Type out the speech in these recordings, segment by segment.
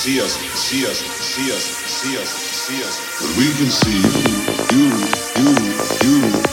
see us, see us, see us, see us, see us. But we can see you, you, you, you,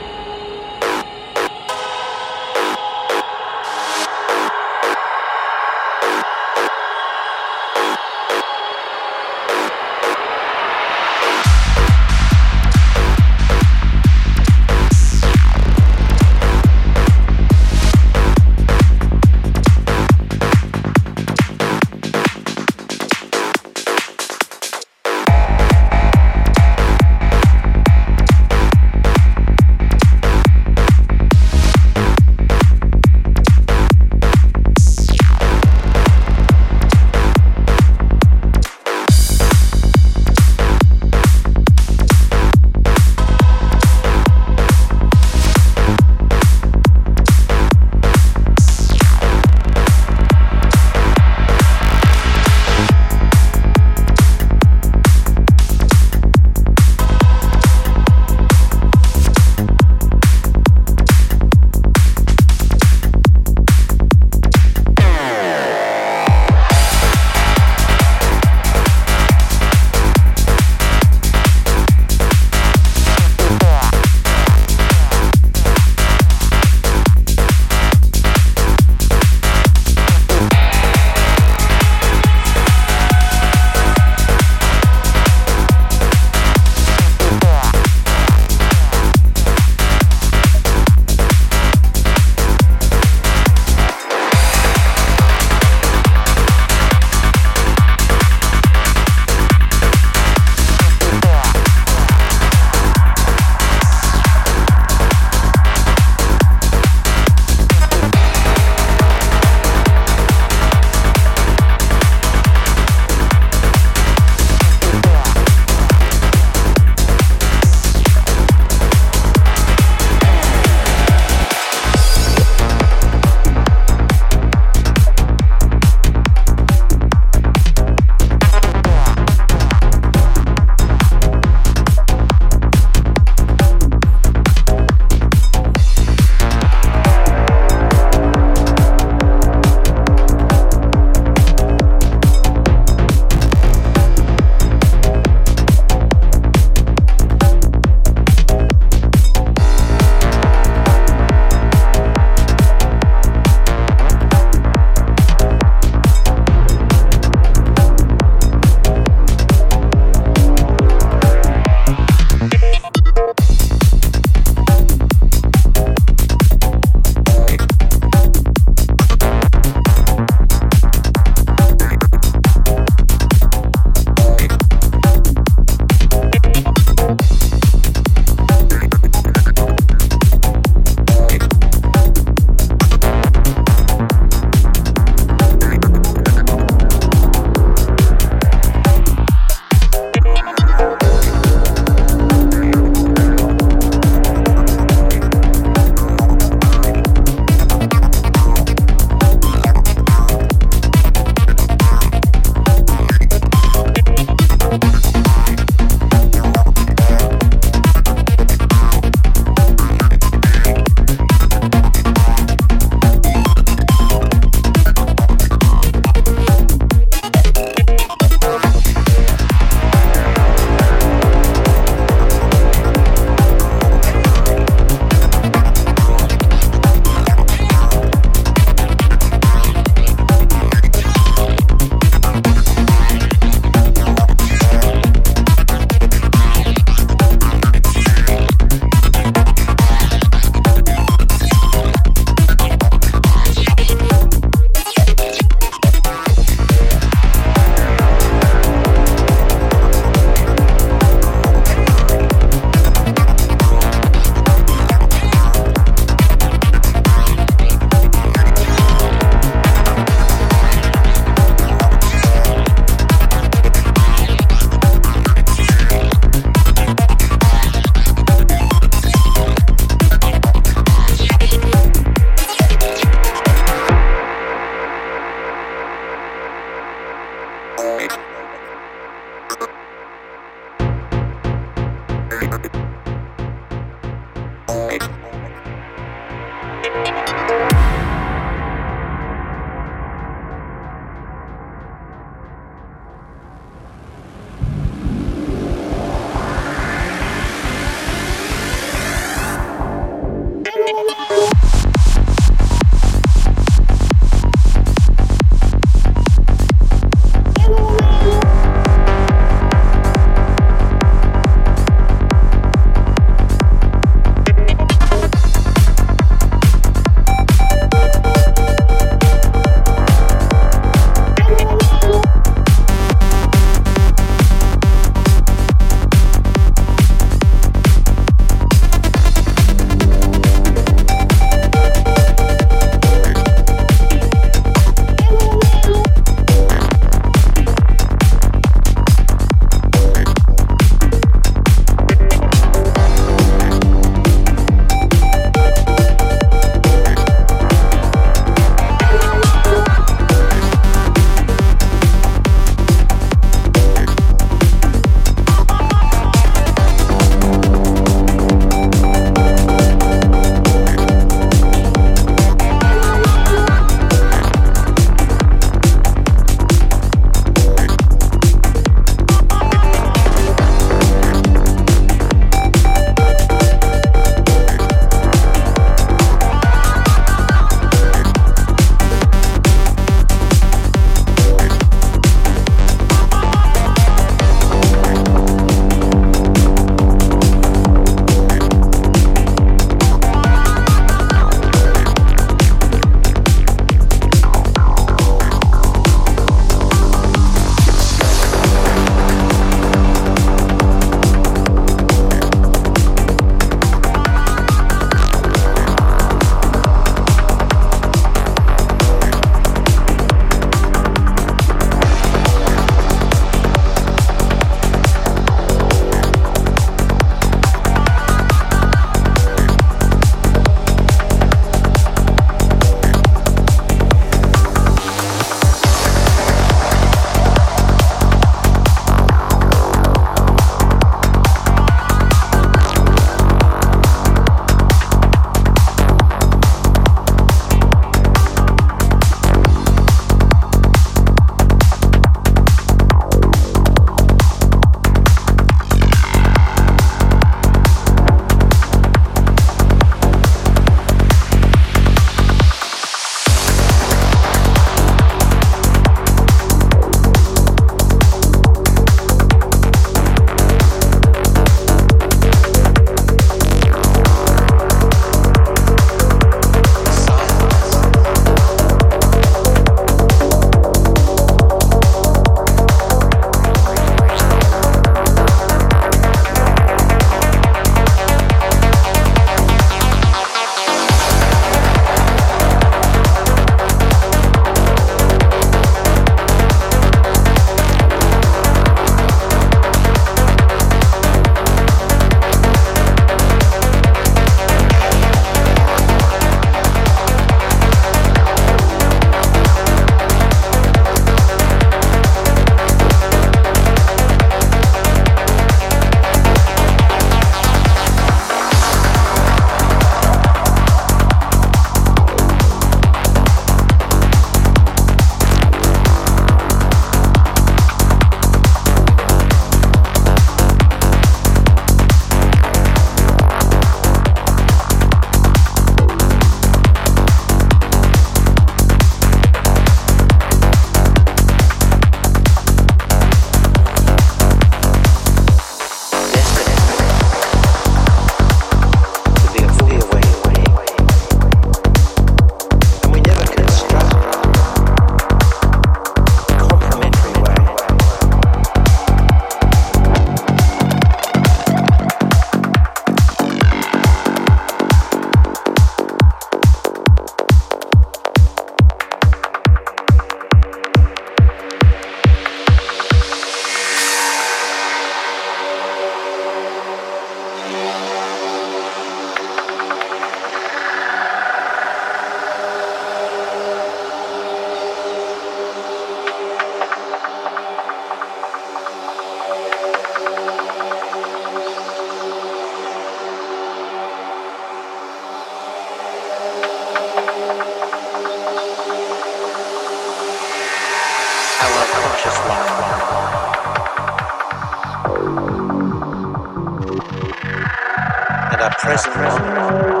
And our present